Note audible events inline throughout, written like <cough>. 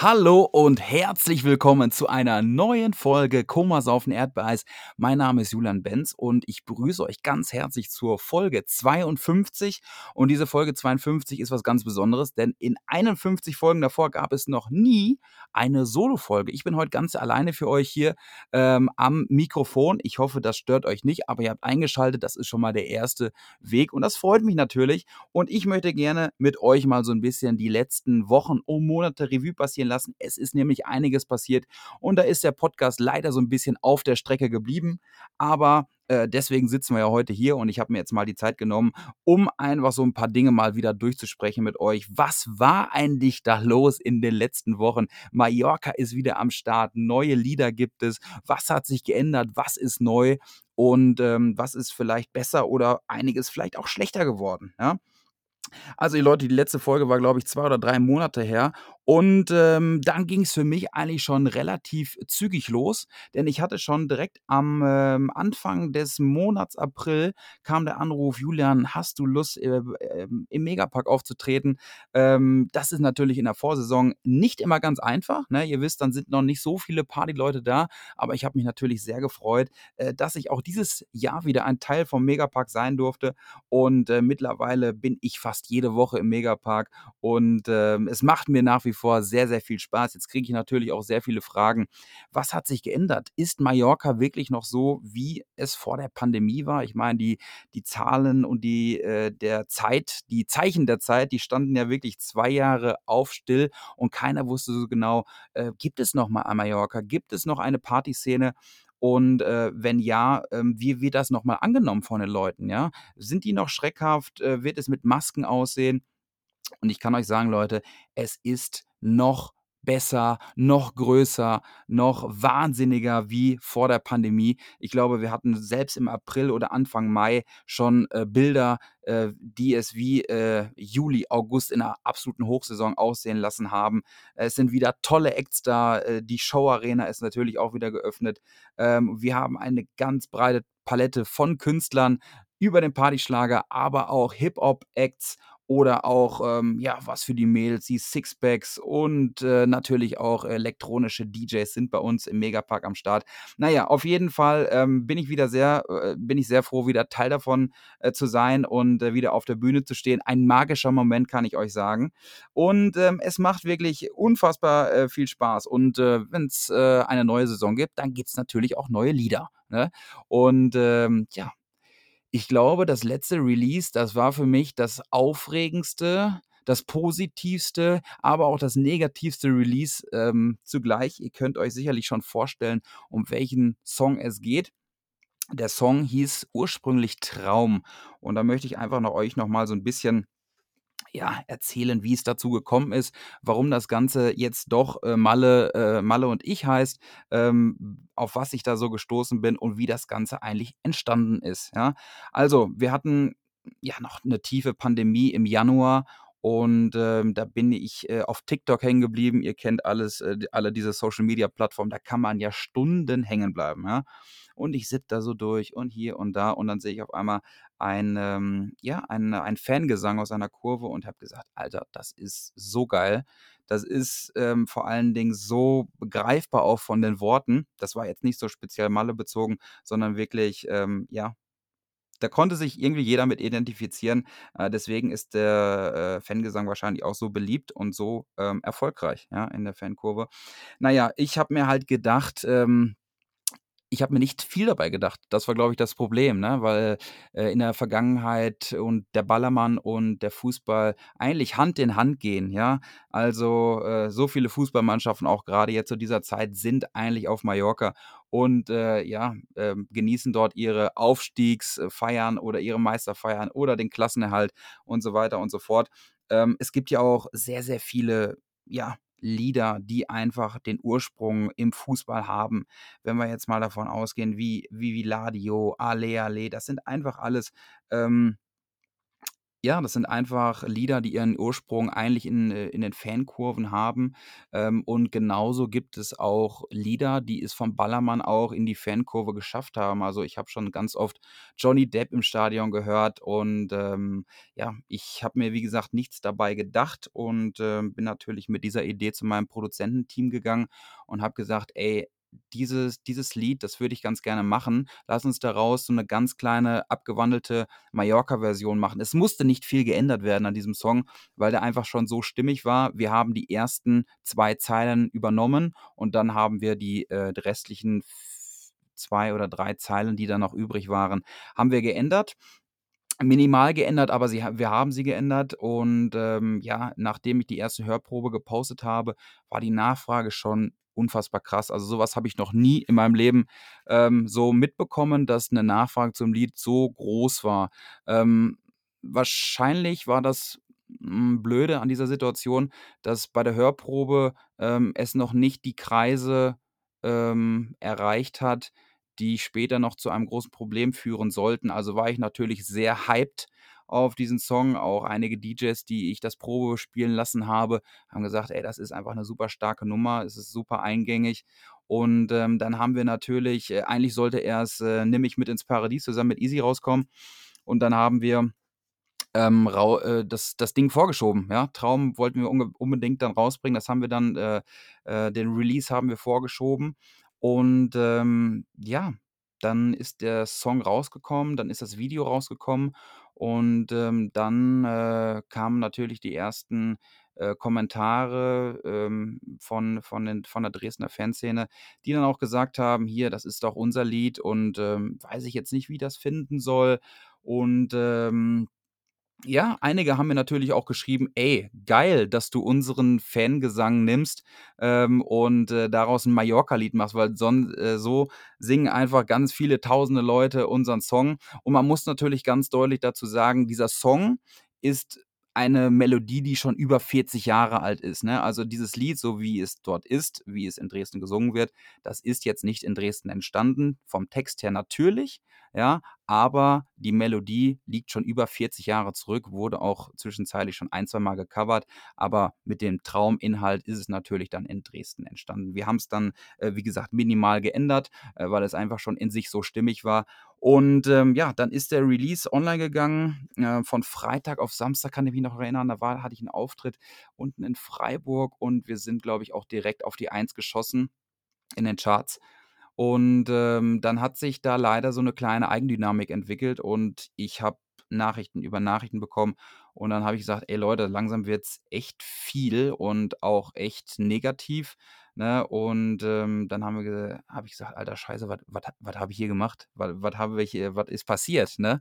Hallo und herzlich willkommen zu einer neuen Folge Komasaufen Erdbeeis. Mein Name ist Julian Benz und ich begrüße euch ganz herzlich zur Folge 52. Und diese Folge 52 ist was ganz Besonderes, denn in 51 Folgen davor gab es noch nie eine Solo-Folge. Ich bin heute ganz alleine für euch hier ähm, am Mikrofon. Ich hoffe, das stört euch nicht, aber ihr habt eingeschaltet. Das ist schon mal der erste Weg und das freut mich natürlich. Und ich möchte gerne mit euch mal so ein bisschen die letzten Wochen und Monate Revue passieren lassen. Es ist nämlich einiges passiert und da ist der Podcast leider so ein bisschen auf der Strecke geblieben. Aber äh, deswegen sitzen wir ja heute hier und ich habe mir jetzt mal die Zeit genommen, um einfach so ein paar Dinge mal wieder durchzusprechen mit euch. Was war eigentlich da los in den letzten Wochen? Mallorca ist wieder am Start, neue Lieder gibt es. Was hat sich geändert? Was ist neu? Und ähm, was ist vielleicht besser oder einiges vielleicht auch schlechter geworden? Ja? Also, die Leute, die letzte Folge war, glaube ich, zwei oder drei Monate her. Und ähm, dann ging es für mich eigentlich schon relativ zügig los, denn ich hatte schon direkt am ähm, Anfang des Monats April kam der Anruf, Julian, hast du Lust, äh, äh, im Megapark aufzutreten? Ähm, das ist natürlich in der Vorsaison nicht immer ganz einfach. Ne? Ihr wisst, dann sind noch nicht so viele Partyleute da, aber ich habe mich natürlich sehr gefreut, äh, dass ich auch dieses Jahr wieder ein Teil vom Megapark sein durfte. Und äh, mittlerweile bin ich fast jede Woche im Megapark und ähm, es macht mir nach wie vor sehr, sehr viel Spaß. Jetzt kriege ich natürlich auch sehr viele Fragen. Was hat sich geändert? Ist Mallorca wirklich noch so, wie es vor der Pandemie war? Ich meine, die, die Zahlen und die äh, der Zeit, die Zeichen der Zeit, die standen ja wirklich zwei Jahre auf still und keiner wusste so genau, äh, gibt es noch mal ein Mallorca? Gibt es noch eine Partyszene? Und äh, wenn ja, ähm, wie wird das nochmal angenommen von den Leuten? Ja? Sind die noch schreckhaft? Äh, wird es mit Masken aussehen? Und ich kann euch sagen, Leute, es ist noch besser, noch größer, noch wahnsinniger wie vor der Pandemie. Ich glaube, wir hatten selbst im April oder Anfang Mai schon äh, Bilder, äh, die es wie äh, Juli, August in einer absoluten Hochsaison aussehen lassen haben. Es sind wieder tolle Acts da. Äh, die Show Arena ist natürlich auch wieder geöffnet. Ähm, wir haben eine ganz breite Palette von Künstlern über den Partyschlager, aber auch Hip-Hop-Acts oder auch, ähm, ja, was für die Mädels, die Sixpacks und äh, natürlich auch elektronische DJs sind bei uns im Megapark am Start. Naja, auf jeden Fall ähm, bin ich wieder sehr, äh, bin ich sehr froh, wieder Teil davon äh, zu sein und äh, wieder auf der Bühne zu stehen. Ein magischer Moment, kann ich euch sagen. Und ähm, es macht wirklich unfassbar äh, viel Spaß. Und äh, wenn es eine neue Saison gibt, dann gibt es natürlich auch neue Lieder. Ne? Und ähm, ja, ich glaube, das letzte Release, das war für mich das aufregendste, das positivste, aber auch das negativste Release ähm, zugleich. Ihr könnt euch sicherlich schon vorstellen, um welchen Song es geht. Der Song hieß ursprünglich Traum und da möchte ich einfach noch euch noch mal so ein bisschen ja, erzählen, wie es dazu gekommen ist, warum das Ganze jetzt doch äh, Malle, äh, Malle und ich heißt, ähm, auf was ich da so gestoßen bin und wie das Ganze eigentlich entstanden ist. Ja? Also, wir hatten ja noch eine tiefe Pandemie im Januar und ähm, da bin ich äh, auf TikTok hängen geblieben. Ihr kennt alles, äh, alle diese Social Media Plattformen. Da kann man ja Stunden hängen bleiben. Ja? Und ich sitze da so durch und hier und da und dann sehe ich auf einmal ein, ähm, ja, ein, ein Fangesang aus einer Kurve und habe gesagt, Alter, das ist so geil. Das ist ähm, vor allen Dingen so begreifbar auch von den Worten. Das war jetzt nicht so speziell Malle bezogen, sondern wirklich, ähm, ja, da konnte sich irgendwie jeder mit identifizieren. Äh, deswegen ist der äh, Fangesang wahrscheinlich auch so beliebt und so ähm, erfolgreich ja, in der Fankurve. Naja, ich habe mir halt gedacht, ähm, ich habe mir nicht viel dabei gedacht. Das war, glaube ich, das Problem, ne? weil äh, in der Vergangenheit und der Ballermann und der Fußball eigentlich Hand in Hand gehen. Ja, also äh, so viele Fußballmannschaften auch gerade jetzt zu dieser Zeit sind eigentlich auf Mallorca und äh, ja äh, genießen dort ihre Aufstiegsfeiern oder ihre Meisterfeiern oder den Klassenerhalt und so weiter und so fort. Ähm, es gibt ja auch sehr, sehr viele ja, Lieder, die einfach den Ursprung im Fußball haben. Wenn wir jetzt mal davon ausgehen, wie Vivi Ladio, Ale Ale, das sind einfach alles ähm, Ja, das sind einfach Lieder, die ihren Ursprung eigentlich in äh, in den Fankurven haben. Ähm, und genauso gibt es auch Lieder, die es vom Ballermann auch in die Fankurve geschafft haben. Also, ich habe schon ganz oft Johnny Depp im Stadion gehört und, ähm, ja, ich habe mir, wie gesagt, nichts dabei gedacht und, ähm, bin natürlich mit dieser Idee zu meinem Produzententeam gegangen und habe gesagt: „Ey, dieses dieses Lied, das würde ich ganz gerne machen. Lass uns daraus so eine ganz kleine abgewandelte Mallorca-Version machen. Es musste nicht viel geändert werden an diesem Song, weil der einfach schon so stimmig war. Wir haben die ersten 2 Zeilen übernommen und dann haben wir die, äh, die restlichen 2 oder 3 Zeilen, die dann noch übrig waren, haben wir geändert. Minimal geändert, aber sie wir haben sie geändert und, ähm, ja, nachdem ich die erste Hörprobe gepostet habe, war die Nachfrage schon unfassbar krass. Also, sowas habe ich noch nie in meinem Leben, ähm, so mitbekommen, dass eine Nachfrage zum Lied so groß war. Ähm, wahrscheinlich war das, hm, Blöde an dieser Situation, dass bei der Hörprobe, ähm, es noch nicht die Kreise, ähm, erreicht hat, die später noch zu einem großen Problem führen sollten. Also, war ich natürlich sehr hyped auf diesen Song. Auch einige DJs, die ich das Probe spielen lassen habe, haben gesagt: „Ey, das ist einfach eine super starke Nummer. Es ist super eingängig.“ Und, ähm, dann haben wir natürlich äh, eigentlich sollte erst, äh, „Nimm mich mit ins Paradies“ zusammen mit Easy rauskommen. Und dann haben wir ähm, äh, das das Ding vorgeschoben, ja. Traum wollten wir unbedingt dann rausbringen. Das haben wir dann äh, äh, den Release haben wir vorgeschoben. Und, ähm, ja, dann ist der Song rausgekommen, dann ist das Video rausgekommen und, ähm, dann, äh, kamen natürlich die ersten, äh, Kommentare, ähm, von von den von der Dresdner Fanszene, die dann auch gesagt haben: „Hier, das ist doch unser Lied und, ähm, weiß ich jetzt nicht, wie das finden soll.“ Und, ähm ja, einige haben mir natürlich auch geschrieben: „Ey, geil, dass du unseren Fangesang nimmst, ähm, und, äh, daraus 'n Mallorca-Lied machst, weil sonst äh, so singen einfach ganz viele tausende Leute unseren Song.“ Und man muss natürlich ganz deutlich dazu sagen, dieser Song ist eine Melodie, die schon über 40 Jahre alt ist, ne? Also, dieses Lied, so wie es dort ist, wie es in Dresden gesungen wird, das ist jetzt nicht in Dresden entstanden. Vom Text her natürlich, ja, aber die Melodie liegt schon über 40 Jahre zurück, wurde auch zwischenzeitlich schon ein, zwei Mal gecovert, aber mit dem Trauminhalt ist es natürlich dann in Dresden entstanden. Wir haben es dann, äh, wie gesagt, minimal geändert, äh, weil es einfach schon in sich so stimmig war. Und ähm, ja, dann ist der Release online gegangen. Äh, von Freitag auf Samstag kann ich mich noch erinnern, da war, hatte ich einen Auftritt unten in Freiburg und wir sind, glaube ich, auch direkt auf die Eins geschossen in den Charts. Und, ähm, dann hat sich da leider so eine kleine Eigendynamik entwickelt und ich habe Nachrichten über Nachrichten bekommen und dann habe ich gesagt: „Ey Leute, langsam wird's echt viel und auch echt negativ“, ne? Und, ähm, dann haben wir ge habe ich gesagt: „Alter Scheiße, was was was habe ich hier gemacht? Was was habe was ist passiert“, ne?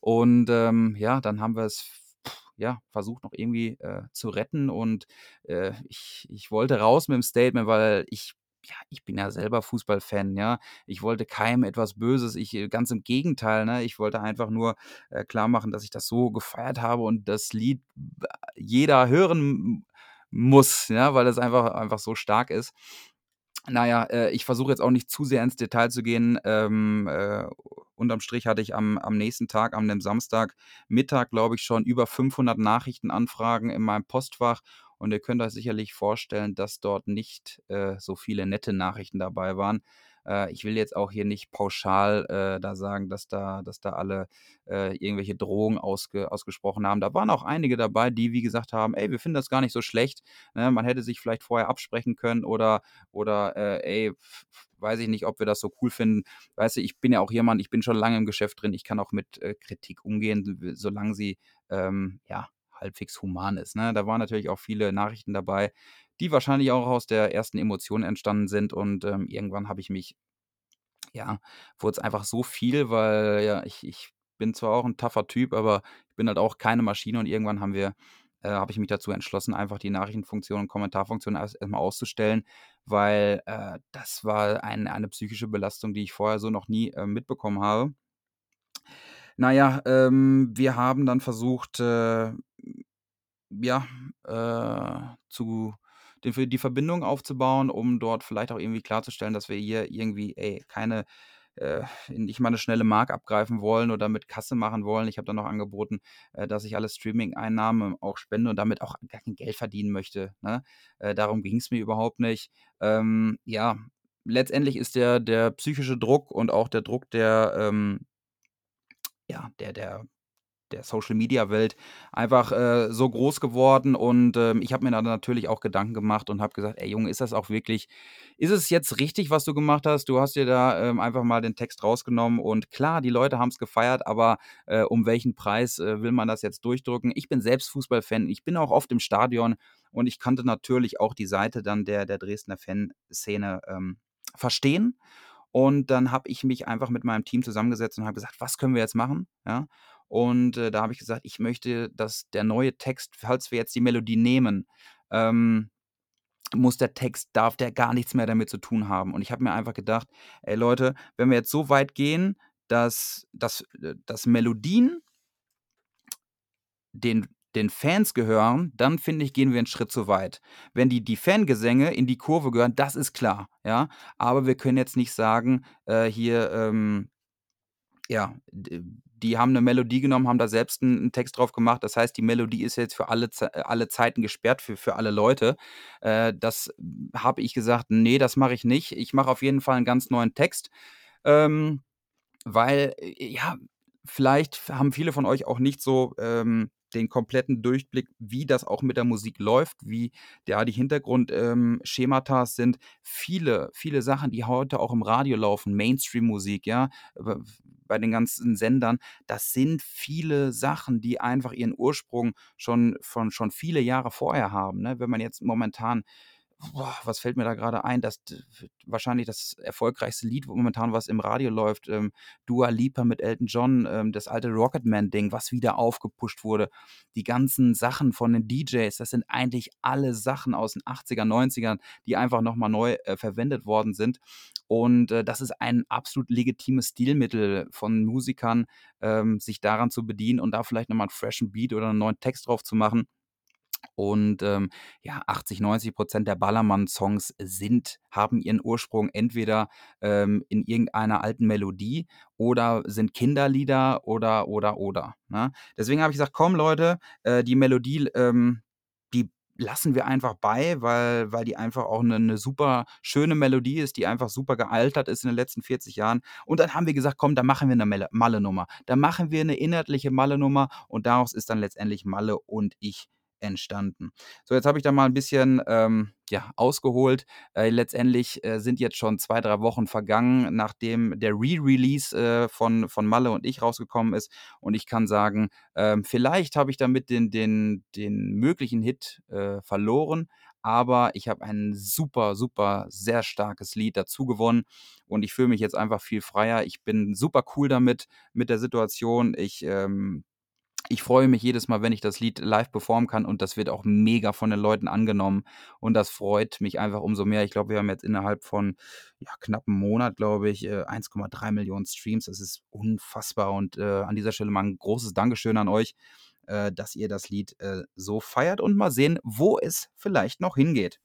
Und, ähm, ja, dann haben wir es ja, versucht noch irgendwie, äh, zu retten und, äh, ich ich wollte raus mit dem Statement, weil ich ja, ich bin ja selber Fußballfan, ja. Ich wollte keinem etwas Böses. Ich äh, ganz im Gegenteil, ne? Ich wollte einfach nur, äh, klarmachen, dass ich das so gefeiert habe und das Lied jeder hören muss, ja, weil das einfach einfach so stark ist. Na ja, äh, ich versuche jetzt auch nicht zu sehr ins Detail zu gehen. Ähm, äh, unterm Strich hatte ich am am nächsten Tag, an dem Samstagmittag, glaube ich, schon über 500 Nachrichtenanfragen in meinem Postfach und ihr könnt euch sicherlich vorstellen, dass dort nicht, äh, so viele nette Nachrichten dabei waren. Äh, ich will jetzt auch hier nicht pauschal, äh, da sagen, dass da dass da alle, äh, irgendwelche Drohungen ausge ausgesprochen haben. Da waren auch einige dabei, die, wie gesagt haben: „Ey, wir finden das gar nicht so schlecht, ne? Man hätte sich vielleicht vorher absprechen können oder oder, äh, ey, weiß ich nicht, ob wir das so cool finden.“ Weißt du, ich bin ja auch jemand ich bin schon lange im Geschäft drin. Ich kann auch mit, äh, Kritik umgehen, solange sie, ähm, ja, halbwegs human ist, ne? Da waren natürlich auch viele Nachrichten dabei, die wahrscheinlich auch aus der ersten Emotion entstanden sind und, ähm, irgendwann habe ich mich ja, wurde es einfach so viel, weil ja, ich ich bin zwar auch 'n tougher Typ, aber ich bin halt auch keine Maschine und irgendwann haben wir äh, habe ich mich dazu entschlossen, einfach die Nachrichtenfunktion und Kommentarfunktion erst erst mal auszustellen, weil, äh, das war ein eine psychische Belastung, die ich vorher so noch nie, äh, mitbekommen habe. Na ja, ähm, wir haben dann versucht, äh ja, äh, zu den für die Verbindung aufzubauen, um dort vielleicht auch irgendwie klarzustellen, dass wir hier irgendwie, ey, keine äh, nicht mal eine schnelle Mark abgreifen wollen oder mit Kasse machen wollen. Ich habe dann noch angeboten, äh, dass ich alle Streaming-Einnahmen auch spende und damit auch gar kein Geld verdienen möchte. Ne? Äh, darum ging es mir überhaupt nicht. Ähm, ja, letztendlich ist der, der psychische Druck und auch der Druck der, ähm, ja, der, der der Social-Media-Welt einfach äh, so groß geworden und ähm, ich habe mir dann natürlich auch Gedanken gemacht und habe gesagt, ey Junge, ist das auch wirklich, ist es jetzt richtig, was du gemacht hast? Du hast dir da ähm, einfach mal den Text rausgenommen und klar, die Leute haben es gefeiert, aber äh, um welchen Preis äh, will man das jetzt durchdrücken? Ich bin selbst Fußballfan, ich bin auch oft im Stadion und ich kannte natürlich auch die Seite dann der, der Dresdner Fanszene ähm, verstehen. Und dann habe ich mich einfach mit meinem Team zusammengesetzt und habe gesagt, was können wir jetzt machen? Ja. Und äh, da habe ich gesagt, ich möchte, dass der neue Text, falls wir jetzt die Melodie nehmen, ähm, muss der Text, darf der gar nichts mehr damit zu tun haben. Und ich habe mir einfach gedacht, ey Leute, wenn wir jetzt so weit gehen, dass, dass, äh, dass Melodien den, den Fans gehören, dann finde ich, gehen wir einen Schritt zu weit. Wenn die, die Fangesänge in die Kurve gehören, das ist klar, ja. Aber wir können jetzt nicht sagen, äh, hier, ähm, ja, die haben eine Melodie genommen, haben da selbst einen Text drauf gemacht. Das heißt, die Melodie ist jetzt für alle, äh, alle Zeiten gesperrt, für, für alle Leute. Äh, das habe ich gesagt, nee, das mache ich nicht. Ich mache auf jeden Fall einen ganz neuen Text. Ähm, weil, äh, ja, vielleicht haben viele von euch auch nicht so ähm, den kompletten Durchblick, wie das auch mit der Musik läuft, wie ja, die Hintergrundschemata ähm, sind. Viele, viele Sachen, die heute auch im Radio laufen, Mainstream-Musik, ja, bei den ganzen Sendern, das sind viele Sachen, die einfach ihren Ursprung schon von schon viele Jahre vorher haben. Ne? Wenn man jetzt momentan boah, was fällt mir da gerade ein? Das wahrscheinlich das erfolgreichste Lied momentan, was im Radio läuft, ähm, Dua Lipa mit Elton John, ähm, das alte Rocketman-Ding, was wieder aufgepusht wurde. Die ganzen Sachen von den DJs, das sind eigentlich alle Sachen aus den 80er, 90ern, die einfach nochmal neu äh, verwendet worden sind. Und äh, das ist ein absolut legitimes Stilmittel von Musikern, ähm, sich daran zu bedienen und da vielleicht nochmal einen freshen Beat oder einen neuen Text drauf zu machen. Und ähm, ja, 80, 90 Prozent der Ballermann-Songs sind, haben ihren Ursprung entweder ähm, in irgendeiner alten Melodie oder sind Kinderlieder oder, oder, oder. Ne? Deswegen habe ich gesagt, komm Leute, äh, die Melodie, ähm, die lassen wir einfach bei, weil, weil die einfach auch eine, eine super schöne Melodie ist, die einfach super gealtert ist in den letzten 40 Jahren. Und dann haben wir gesagt, komm, da machen wir eine Malle-Nummer. Da machen wir eine inhaltliche Malle-Nummer und daraus ist dann letztendlich Malle und ich entstanden. So, jetzt habe ich da mal ein bisschen ähm, ja, ausgeholt. Äh, letztendlich äh, sind jetzt schon zwei, drei Wochen vergangen, nachdem der Re-Release äh, von, von Malle und ich rausgekommen ist. Und ich kann sagen, ähm, vielleicht habe ich damit den, den, den möglichen Hit äh, verloren. Aber ich habe ein super, super, sehr starkes Lied dazu gewonnen und ich fühle mich jetzt einfach viel freier. Ich bin super cool damit, mit der Situation. Ich ähm, ich freue mich jedes Mal, wenn ich das Lied live performen kann und das wird auch mega von den Leuten angenommen und das freut mich einfach umso mehr. Ich glaube, wir haben jetzt innerhalb von ja, knapp einem Monat, glaube ich, 1,3 äh, Millionen Streams. Das ist unfassbar und äh, an dieser Stelle mal ein großes Dankeschön an euch, äh, dass ihr das Lied äh, so feiert und mal sehen, wo es vielleicht noch hingeht.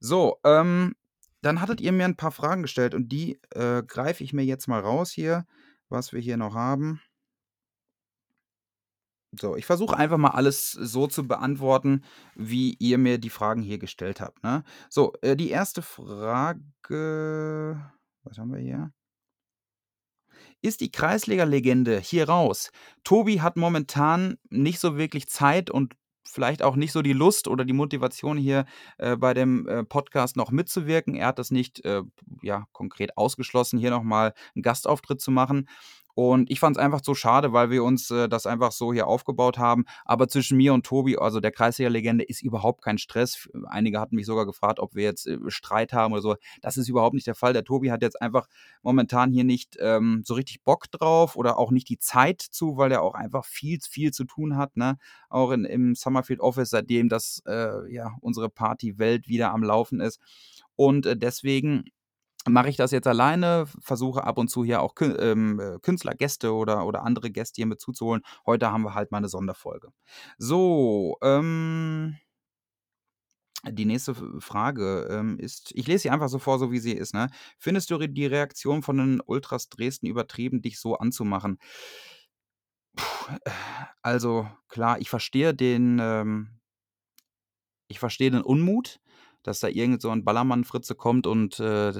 So, ähm, dann hattet ihr mir ein paar Fragen gestellt und die äh, greife ich mir jetzt mal raus hier, was wir hier noch haben. So, ich versuche einfach mal alles so zu beantworten, wie ihr mir die Fragen hier gestellt habt, ne? So, äh, die erste Frage was haben wir hier? Ist die Kreisliga-Legende hier raus? Tobi hat momentan nicht so wirklich Zeit und vielleicht auch nicht so die Lust oder die Motivation hier äh, bei dem äh, Podcast noch mitzuwirken. Er hat das nicht äh, ja, konkret ausgeschlossen, hier nochmal einen Gastauftritt zu machen. Und ich fand es einfach so schade, weil wir uns äh, das einfach so hier aufgebaut haben. Aber zwischen mir und Tobi, also der Kreisliga-Legende, ist überhaupt kein Stress. Einige hatten mich sogar gefragt, ob wir jetzt äh, Streit haben oder so. Das ist überhaupt nicht der Fall. Der Tobi hat jetzt einfach momentan hier nicht ähm, so richtig Bock drauf oder auch nicht die Zeit zu, weil er auch einfach viel, viel zu tun hat. Ne? Auch in, im Summerfield Office, seitdem das äh, ja unsere Partywelt wieder am Laufen ist. Und äh, deswegen mache ich das jetzt alleine, versuche ab und zu hier auch ähm, äh, Künstler, Gäste oder, oder andere Gäste hier mit zuzuholen. Heute haben wir halt mal eine Sonderfolge. So, ähm, Die nächste Frage, ähm, ist ich lese sie einfach so vor, so wie sie ist, ne? Findest du die Reaktion von den Ultras Dresden übertrieben, dich so anzumachen? Puh, äh, also klar, ich verstehe den, ähm ich verstehe den Unmut, dass da irgend so 'n Ballermann-Fritze kommt und, äh,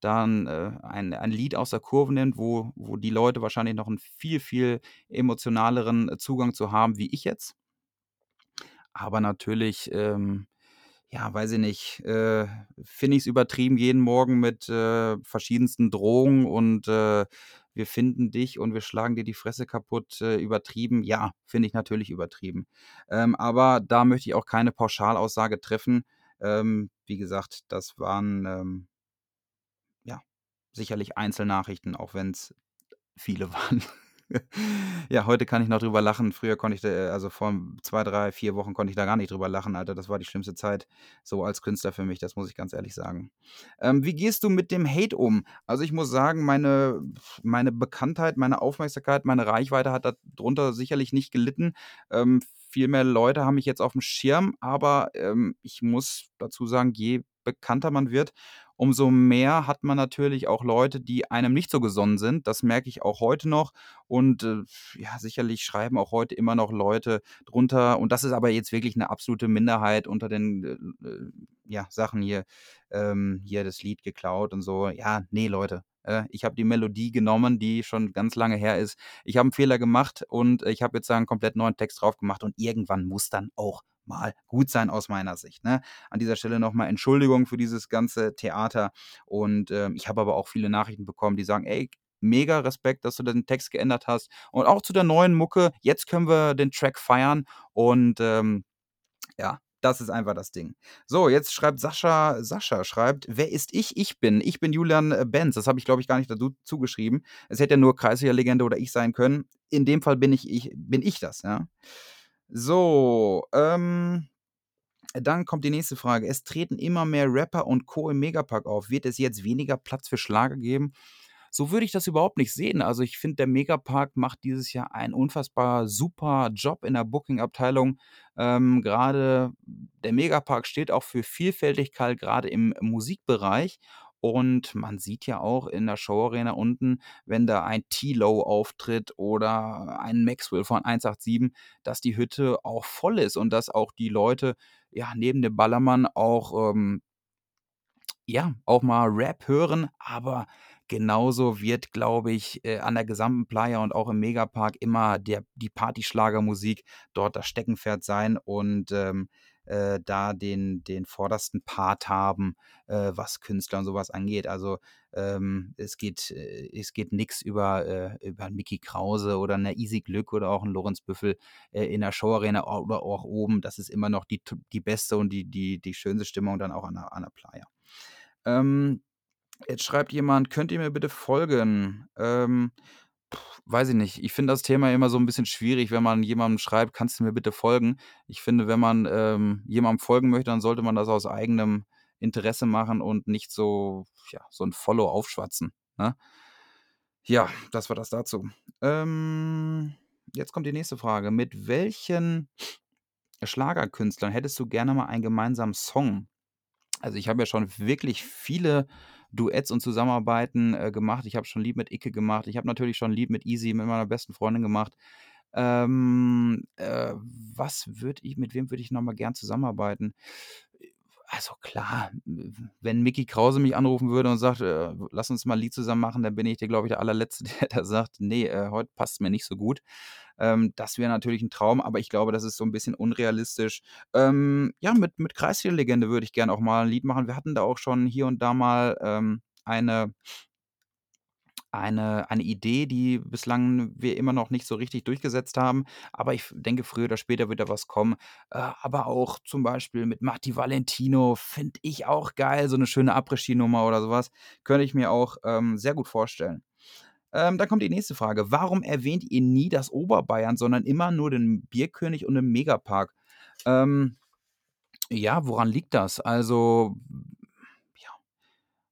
dann, äh, ein ein Lied aus der Kurve nimmt, wo wo die Leute wahrscheinlich noch 'n viel, viel emotionaleren Zugang zu haben wie ich jetzt. Aber natürlich, ähm, ja, weiß ich nicht, äh, finde ich's übertrieben, jeden Morgen mit, äh, verschiedensten Drohungen und, äh, „Wir finden dich und wir schlagen dir die Fresse kaputt“, äh, übertrieben. Ja, finde ich natürlich übertrieben. Ähm, aber da möchte ich auch keine Pauschalaussage treffen. Ähm, wie gesagt, das waren, ähm ja, sicherlich Einzelnachrichten, auch wenn's viele <laughs> waren. Ja, heute kann ich noch drüber lachen. Früher konnte ich da äh, also vor 2, 3, 4 Wochen konnte ich da gar nicht drüber lachen, Alter. Das war die schlimmste Zeit so als Künstler für mich, das muss ich ganz ehrlich sagen. Ähm, wie gehst du mit dem Hate um? Also, ich muss sagen, meine meine Bekanntheit, meine Aufmerksamkeit, meine Reichweite hat da drunter sicherlich nicht gelitten. Ähm, viel mehr Leute haben mich jetzt aufm Schirm, aber, ähm, ich muss dazu sagen, je bekannter man wird, umso mehr hat man natürlich auch Leute, die einem nicht so gesonnen sind. Das merke ich auch heute noch und, äh, ja, sicherlich schreiben auch heute immer noch Leute drunter und das ist aber jetzt wirklich 'ne absolute Minderheit unter den, äh, äh, ja, Sachen hier, ähm, hier das Lied geklaut und so. Ja, ne, Leute, äh, ich habe die Melodie genommen, die schon ganz lange her ist. Ich habe 'n Fehler gemacht und ich habe jetzt da 'n komplett neuen Text drauf gemacht und irgendwann muss dann auch mal gut sein aus meiner Sicht, ne? An dieser Stelle noch mal Entschuldigung für dieses ganze Theater und, ähm, ich habe aber auch viele Nachrichten bekommen, die sagen: „Ey, mega Respekt, dass du den Text geändert hast und auch zu der neuen Mucke. Jetzt können wir den Track feiern“ und, ähm, ja, das ist einfach das Ding. So, jetzt schreibt Sascha Sascha schreibt: „Wer ist ich? Ich bin ich bin Julian, äh, Benz.“ Das habe ich, glaube ich, gar nicht dazu zugeschrieben. Es hätte ja nur Kreisliga-Legende oder ich sein können. In dem Fall bin ich ich bin ich das, ja? So, ähm, dann kommt die nächste Frage: „Es treten immer mehr Rapper und Co. im Megapark auf. Wird es jetzt weniger Platz für Schlager geben?“ So würde ich das überhaupt nicht sehen. Also, ich finde, der Megapark macht dieses Jahr einen unfassbar super Job in der Booking-Abteilung. Ähm, grade der Megapark steht auch für Vielfältigkeit, grade im Musikbereich und man sieht ja auch in der Showarena unten, wenn da ein Tilo auftritt oder ein Maxwell von 187, dass die Hütte auch voll ist und dass auch die Leute, ja, neben dem Ballermann auch, ähm ja, auch mal Rap hören, aber genauso wird, glaube ich, äh, an der gesamten Playa und auch im Megapark immer der die Partyschlagermusik dort das Steckenpferd sein und, ähm, äh, da den den vordersten Part haben, äh, was Künstler und so was angeht. Also, ähm, es geht äh, geht nix über äh, über Mickey Krause oder 'ne Easy Glück oder auch 'n Lorenz Büffel, äh, in der Showarena oder auch oben. Das ist immer noch die die beste und die die die schönste Stimmung dann auch an der an der Playa. Ähm, jetzt schreibt jemand: „Könnt ihr mir bitte folgen?“ Ähm, weiß ich nicht. Ich finde das Thema immer so 'n bisschen schwierig, wenn man jemandem schreibt: „Kannst du mir bitte folgen?“ Ich finde, wenn man, ähm, jemandem folgen möchte, dann sollte man das aus eigenem Interesse machen und nicht so ja, so 'n Follow aufschwatzen, ne? Ja, das war das dazu. Ähm, jetzt kommt die nächste Frage: „Mit welchen Schlagerkünstlern hättest du gerne mal einen gemeinsamen Song?“ Also, ich habe ja schon wirklich viele Duetts und Zusammenarbeiten, äh, gemacht. Ich habe schon Lied mit Icke gemacht. Ich habe natürlich schon Lied mit Easy, mit meiner besten Freundin gemacht. Ähm, äh, was würde ich mit wem würde ich noch mal gern zusammenarbeiten? Also klar, wenn Mickey Krause mich anrufen würde und sagt: „Äh, lass uns mal 'n Lied zusammen machen“, dann bin ich der, glaube ich, der Allerletzte, <laughs> der da sagt: „Ne, äh, heute passt's mir nicht so gut.“ Ähm, das wäre natürlich 'n Traum, aber ich glaube, das ist so 'n bisschen unrealistisch. Ähm, ja, mit mit Kreisliga-Legende würde ich gern auch mal 'n Lied machen. Wir hatten da auch schon hier und da mal, ähm, eine eine eine Idee, die bislang wir immer noch nicht so richtig durchgesetzt haben, aber ich denke, früher oder später wird da was kommen. Äh, aber auch zum Beispiel mit Matti Valentino finde ich auch geil, so 'ne schöne Après-Ski-Nummer oder so was. Könnte ich mir auch, ähm, sehr gut vorstellen. Ähm, dann kommt die nächste Frage: „Warum erwähnt ihr nie das Oberbayern, sondern immer nur den Bierkönig und den Megapark?“ Ähm, ja, woran liegt das? Also, ja,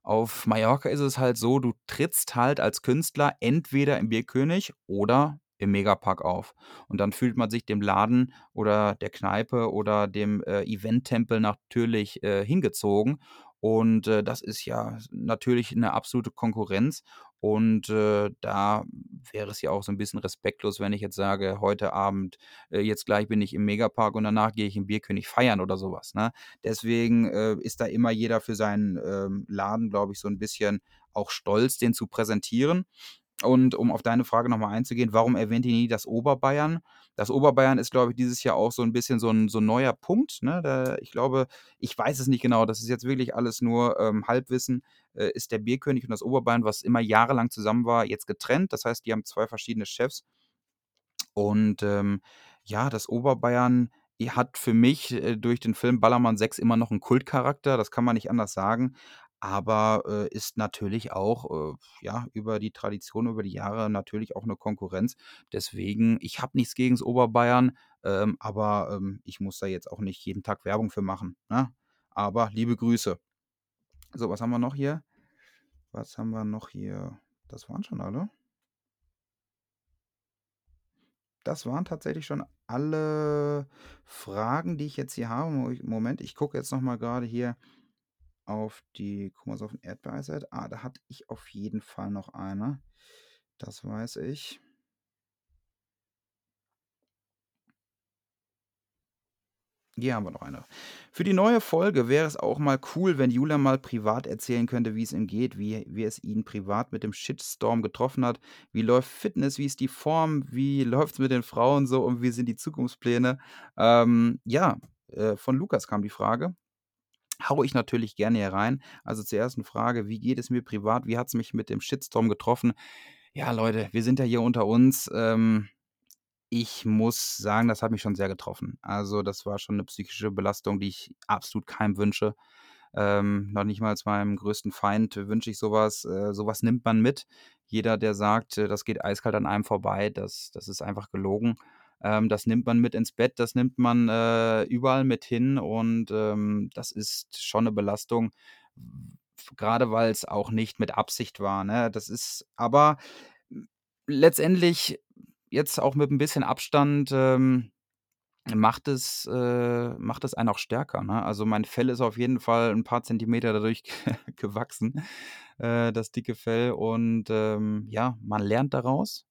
auf Mallorca ist es halt so, du trittst halt als Künstler entweder im Bierkönig oder im Megapark auf. Und dann fühlt man sich dem Laden oder der Kneipe oder dem, äh, Eventtempel natürlich, äh, hingezogen. Und, äh, das ist ja natürlich eine absolute Konkurrenz. Und, äh, da wäre es ja auch so ein bisschen respektlos, wenn ich jetzt sage: „Heute Abend äh, jetzt gleich bin ich im Megapark und danach gehe ich im Bierkönig feiern“ oder sowas. ne? Deswegen, äh, ist da immer jeder für seinen, ähm, Laden, glaube ich, so ein bisschen auch stolz, den zu präsentieren. Und um auf deine Frage nochmal einzugehen, warum erwähnt ihr nie das Oberbayern? Das Oberbayern ist, glaube ich, dieses Jahr auch so ein bisschen so ein so 'n neuer Punkt, ne? Da ich glaube ich weiß es nicht genau, das ist jetzt wirklich alles nur, ähm, Halbwissen, äh, ist der Bierkönig und das Oberbayern, was immer jahrelang zusammen war, jetzt getrennt. Das heißt, die haben 2 verschiedene Chefs. Und, ähm, ja, das Oberbayern hat für mich, äh, durch den Film Ballermann 6 immer noch einen Kultcharakter, das kann man nicht anders sagen, aber, äh, ist natürlich auch, äh, ja, über die Tradition, über die Jahre natürlich auch eine Konkurrenz. Deswegen ich habe nichts gegen das Oberbayern, ähm, aber, ähm, ich muss da jetzt auch nicht jeden Tag Werbung für machen, ne? Aber liebe Grüße. So, was haben wir noch hier? Was haben wir noch hier? Das waren schon alle? Das waren tatsächlich schon alle Fragen, die ich jetzt hier habe. Mo Moment, ich gucke jetzt noch mal grade hier auf die Komasaufen Erdbeereisheit. Ah, da hatte ich auf jeden Fall noch eine. Das weiß ich. Hier haben wir noch eine. Für die neue Folge wäre es auch mal cool, wenn Julian mal privat erzählen könnte, wie es ihm geht, wie wie es ihn privat mit dem Shitstorm getroffen hat. Wie läuft Fitness, wie ist die Form, wie <laughs> läuft's mit den Frauen so und wie sind die Zukunftspläne? Ähm, ja, äh, von Lukas kam die Frage. Haue ich natürlich gerne hier rein. Also zur ersten Frage: Wie geht es mir privat? Wie hat es mich mit dem Shitstorm getroffen? Ja, Leute, wir sind ja hier unter uns. Ähm, ich muss sagen, das hat mich schon sehr getroffen. Also, das war schon eine psychische Belastung, die ich absolut keinem wünsche. Ähm, noch nicht mal meinem größten Feind wünsche ich sowas. Äh, so nimmt man mit. Jeder, der sagt, äh, das geht eiskalt an einem vorbei, das das ist einfach gelogen. Ähm, das nimmt man mit ins Bett, das nimmt man, äh, überall mit hin und, ähm, das ist schon eine Belastung, gerade weil es auch nicht mit Absicht war, ne? Das ist aber letztendlich jetzt auch mit ein bisschen Abstand, ähm, macht es äh, macht es einen auch stärker, ne? Also, mein Fell ist auf jeden Fall ein paar Zentimeter dadurch <laughs> gewachsen, äh, das dicke Fell und, ähm, ja, man lernt daraus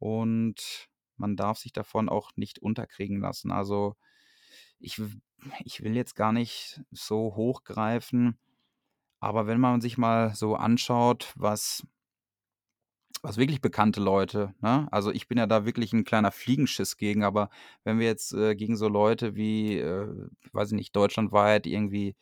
und man darf sich davon auch nicht unterkriegen lassen. Also, ich ich will jetzt gar nicht so hochgreifen, aber wenn man sich mal so anschaut, was was wirklich bekannte Leute, ne? Also, ich bin ja da wirklich ein kleiner Fliegenschiss gegen, aber wenn wir jetzt, äh, gegen so Leute wie, äh, weiß ich nicht, deutschlandweit irgendwie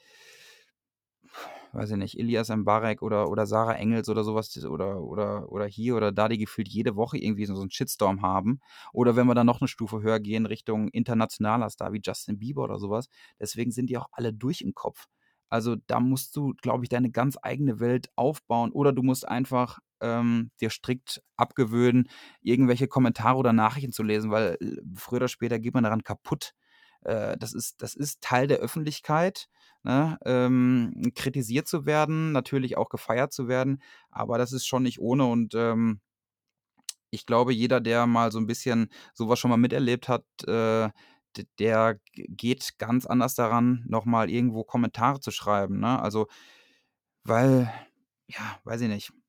weiß ich nicht, Ilias Mbarek oder oder Sarah Engels oder sowas oder oder oder hier oder da, die gefühlt jede Woche irgendwie so 'n Shitstorm haben. Oder wenn wir dann noch eine Stufe höher gehen Richtung internationaler Star wie Justin Bieber oder sowas. Deswegen sind die auch alle durch im Kopf. Also, da musst du, glaube ich, deine ganz eigene Welt aufbauen oder du musst einfach, ähm, dir strikt abgewöhnen, irgendwelche Kommentare oder Nachrichten zu lesen, weil, äh, früher oder später geht man daran kaputt. Äh, das ist das ist Teil der Öffentlichkeit, ne, ähm, kritisiert zu werden, natürlich auch gefeiert zu werden, aber das ist schon nicht ohne und, ähm, ich glaube, jeder, der mal so ein bisschen sowas schon mal miterlebt hat, äh, der geht ganz anders daran, noch mal irgendwo Kommentare zu schreiben, ne? Also, weil ja, weiß ich nicht.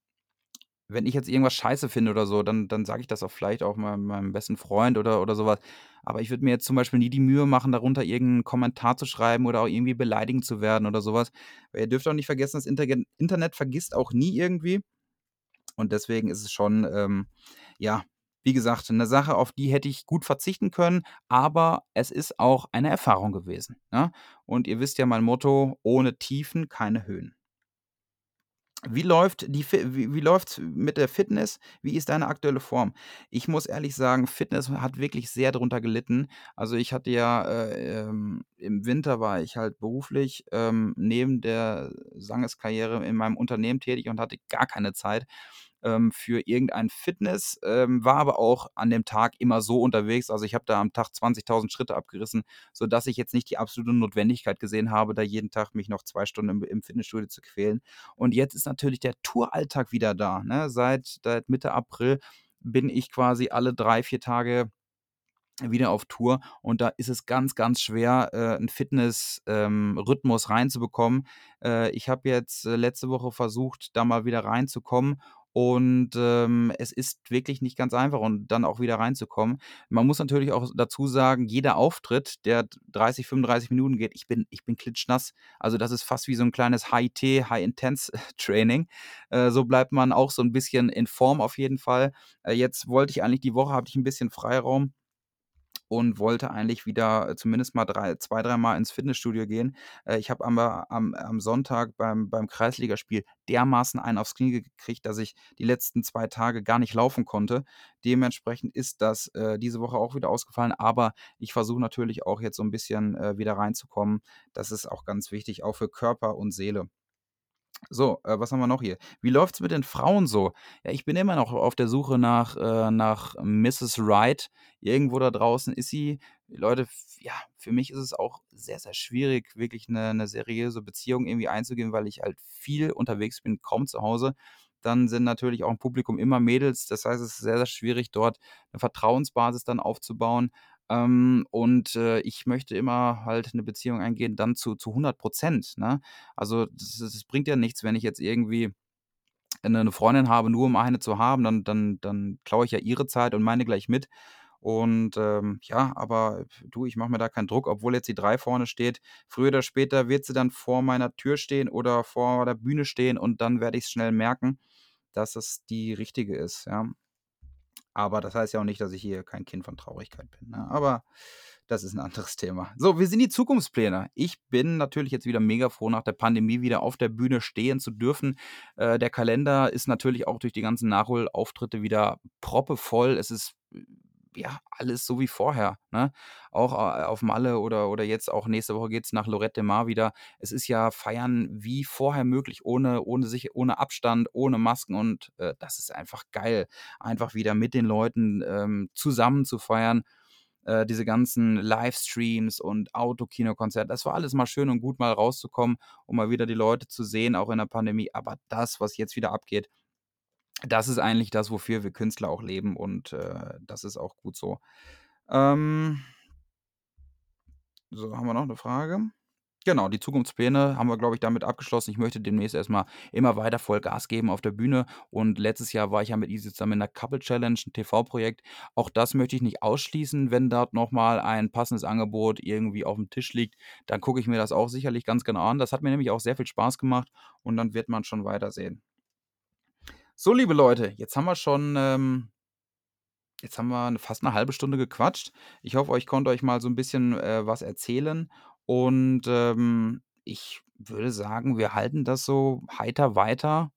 Wenn ich jetzt irgendwas scheiße finde oder so, dann dann sage ich das auch vielleicht auch meinem meinem besten Freund oder oder sowas. Aber ich würde mir jetzt zum Beispiel nie die Mühe machen, darunter irgendeinen Kommentar zu schreiben oder auch irgendwie beleidigend zu werden oder sowas. Weil ihr dürft auch nicht vergessen, das Intergen Internet vergisst auch nie irgendwie. Und deswegen ist es schon, ähm, ja, wie gesagt, eine Sache, auf die hätte ich gut verzichten können, aber es ist auch eine Erfahrung gewesen, ne? Und ihr wisst ja mein Motto: „Ohne Tiefen keine Höhen.“ Wie läuft die wie wie läuft's mit der Fitness? Wie ist deine aktuelle Form? Ich muss ehrlich sagen, Fitness hat wirklich sehr drunter gelitten. Also, ich hatte ja, äh, ähm im Winter war ich halt beruflich, ähm, neben der Sangeskarriere in meinem Unternehmen tätig und hatte gar keine Zeit ähm, für irgendein Fitness, ähm, war aber auch an dem Tag immer so unterwegs. Also, ich habe da am Tag 20.000 Schritte abgerissen, sodass ich jetzt nicht die absolute Notwendigkeit gesehen habe, da jeden Tag mich noch 2 Stunden im im Fitnessstudio zu quälen. Und jetzt ist natürlich der Touralltag wieder da, ne? Seit seit Mitte April bin ich quasi alle drei, vier Tage wieder auf Tour und da ist es ganz, ganz schwer, äh, 'n Fitness ähm, reinzubekommen. Äh, ich habe jetzt, äh, letzte Woche versucht, da mal wieder reinzukommen und, ähm, es ist wirklich nicht ganz einfach und dann auch wieder reinzukommen. Man muss natürlich auch dazu sagen, jeder Auftritt, der 30, 35 Minuten geht ich bin ich bin klitschnass. Also, das ist fast wie so 'n kleines High-T, High-Intense-Training. <laughs> Äh, so bleibt man auch so 'n bisschen in Form auf jeden Fall. Äh, jetzt wollte ich eigentlich die Woche hatte ich 'n bisschen Freiraum und wollte eigentlich wieder äh, zumindest mal drei zwei, dreimal ins Fitnessstudio gehen. Äh, ich habe aber am am Sonntag beim beim Kreisligaspiel dermaßen einen aufs Knie gekriegt, dass ich die letzten 2 Tage gar nicht laufen konnte. Dementsprechend ist das, äh, diese Woche auch wieder ausgefallen, aber ich versuche natürlich auch jetzt so 'n bisschen, äh, wieder reinzukommen. Das ist auch ganz wichtig, auch für Körper und Seele. So, äh, was haben wir noch hier? Wie läuft's mit den Frauen so? Ja, ich bin immer noch auf der Suche nach äh, nach Mrs. Right. Irgendwo da draußen ist sie. Leute, ja, für mich ist es auch sehr, sehr schwierig, wirklich 'ne 'ne seriöse Beziehung irgendwie einzugehen, weil ich halt viel unterwegs bin, kaum zu Hause. Dann sind natürlich auch im Publikum immer Mädels. Das heißt, es ist sehr, sehr schwierig, dort 'ne Vertrauensbasis dann aufzubauen. Ähm, und, äh, ich möchte immer halt 'ne Beziehung eingehen, dann zu zu 100 ne? Also, das bringt ja nichts, wenn ich jetzt irgendwie 'ne 'ne Freundin habe, nur um eine zu haben, dann dann dann klaue ich ja ihre Zeit und meine gleich mit. Und, ähm, ja, aber du, ich mache mir da keinen Druck, obwohl jetzt die 3 vorne steht. Früher oder später wird sie dann vor meiner Tür stehen oder vor der Bühne stehen und dann werde ich's schnell merken, dass es die richtige ist, ja. Aber das heißt ja auch nicht, dass ich hier kein Kind von Traurigkeit bin, ne? Aber das ist 'n <laughs> anderes Thema. So, wie sind die Zukunftspläne? Ich bin natürlich jetzt wieder mega froh, nach der Pandemie wieder auf der Bühne stehen zu dürfen. Äh, der Kalender ist natürlich auch durch die ganzen Nachholauftritte wieder proppevoll. Es ist, ja, alles so wie vorher, ne? Auch, äh, auf Malle oder oder jetzt auch nächste Woche geht's nach Lloret de Mar wieder. Es ist ja Feiern wie vorher möglich, ohne ohne sich ohne Abstand, ohne Masken und, äh, das ist einfach geil, einfach wieder mit den Leuten, ähm, zusammen zu feiern. Äh, diese ganzen Livestreams und Autokinokonzerte, das war alles mal schön und gut, mal rauszukommen, um mal wieder die Leute zu sehen, auch in der Pandemie. Aber das, was jetzt wieder abgeht, das ist eigentlich das, wofür wir Künstler auch leben und, äh, das ist auch gut so. Ähm so, haben wir noch 'ne Frage? Genau, die Zukunftspläne haben wir, glaube ich, damit abgeschlossen. Ich möchte demnächst erst mal immer weiter Vollgas geben auf der Bühne und letztes Jahr war ich ja mit Easy zusammen in der Couple Challenge, 'n TV-Projekt. Auch das möchte ich nicht ausschließen, wenn dort noch mal ein passendes Angebot irgendwie aufm Tisch liegt, dann gucke ich mir das auch sicherlich ganz genau an. Das hat mir nämlich auch sehr viel Spaß gemacht und dann wird man schon weiter sehen. So, liebe Leute, jetzt haben wir schon, ähm jetzt haben wir fast 'ne 1/2 Stunde gequatscht. Ich hoffe, ich konnte euch mal so 'n bisschen, äh, was erzählen und, ähm, ich würde sagen, wir halten das so heiter weiter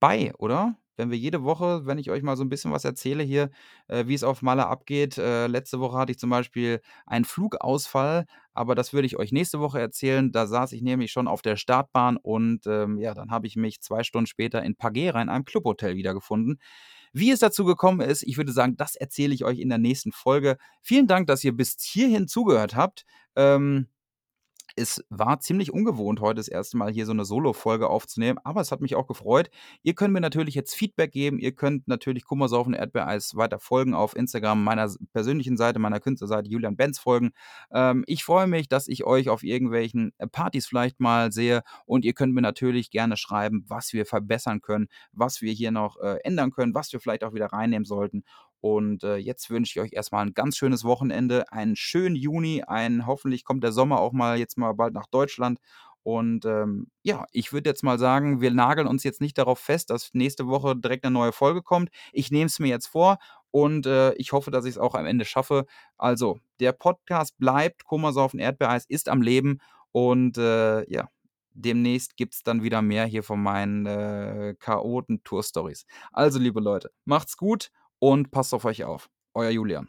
bei, oder? Wenn wir jede Woche wenn ich euch mal so 'n bisschen was erzähle hier, äh, wie's auf Malle abgeht. Äh, letzte Woche hatte ich zum Beispiel einen Flugausfall, aber das würde ich euch nächste Woche erzählen. Da saß ich nämlich schon auf der Startbahn und, ähm, ja, dann habe ich mich 2 Stunden später in Pagera in einem Clubhotel wiedergefunden. Wie es dazu gekommen ist, ich würde sagen, das erzähle ich euch in der nächsten Folge. Vielen Dank, dass ihr bis hierhin zugehört habt. Ähm, es war ziemlich ungewohnt, heute das 1. Mal hier so 'ne Solofolge aufzunehmen, aber es hat mich auch gefreut. Ihr könnt mir natürlich jetzt Feedback geben. Ihr könnt natürlich Kummersaufen Erdbeereis weiter folgen auf Instagram, meiner persönlichen Seite, meiner Künstlerseite Julian Benz folgen. Ähm, ich freue mich, dass ich euch auf irgendwelchen, äh, Partys vielleicht mal sehe und ihr könnt mir natürlich gerne schreiben, was wir verbessern können, was wir hier noch, äh, ändern können, was wir vielleicht auch wieder reinnehmen sollten. Und, äh, jetzt wünsche ich euch erst mal 'n ganz schönes Wochenende, einen schönen Juni, ein hoffentlich kommt der Sommer auch mal jetzt mal bald nach Deutschland. Und, ähm, ja, ich würde jetzt mal sagen, wir nageln uns jetzt nicht darauf fest, dass nächste Woche direkt 'ne neue Folge kommt. Ich nehme es mir jetzt vor und, äh, ich hoffe, dass ich's auch am Ende schaffe. Also, der Podcast bleibt, Kummersaufen Erdbeereis ist am Leben und, äh, ja, demnächst gibt's dann wieder mehr hier von meinen, äh, Chaoten-Tour-Stories. Also, liebe Leute, macht's gut und passt auf euch auf. Euer Julian.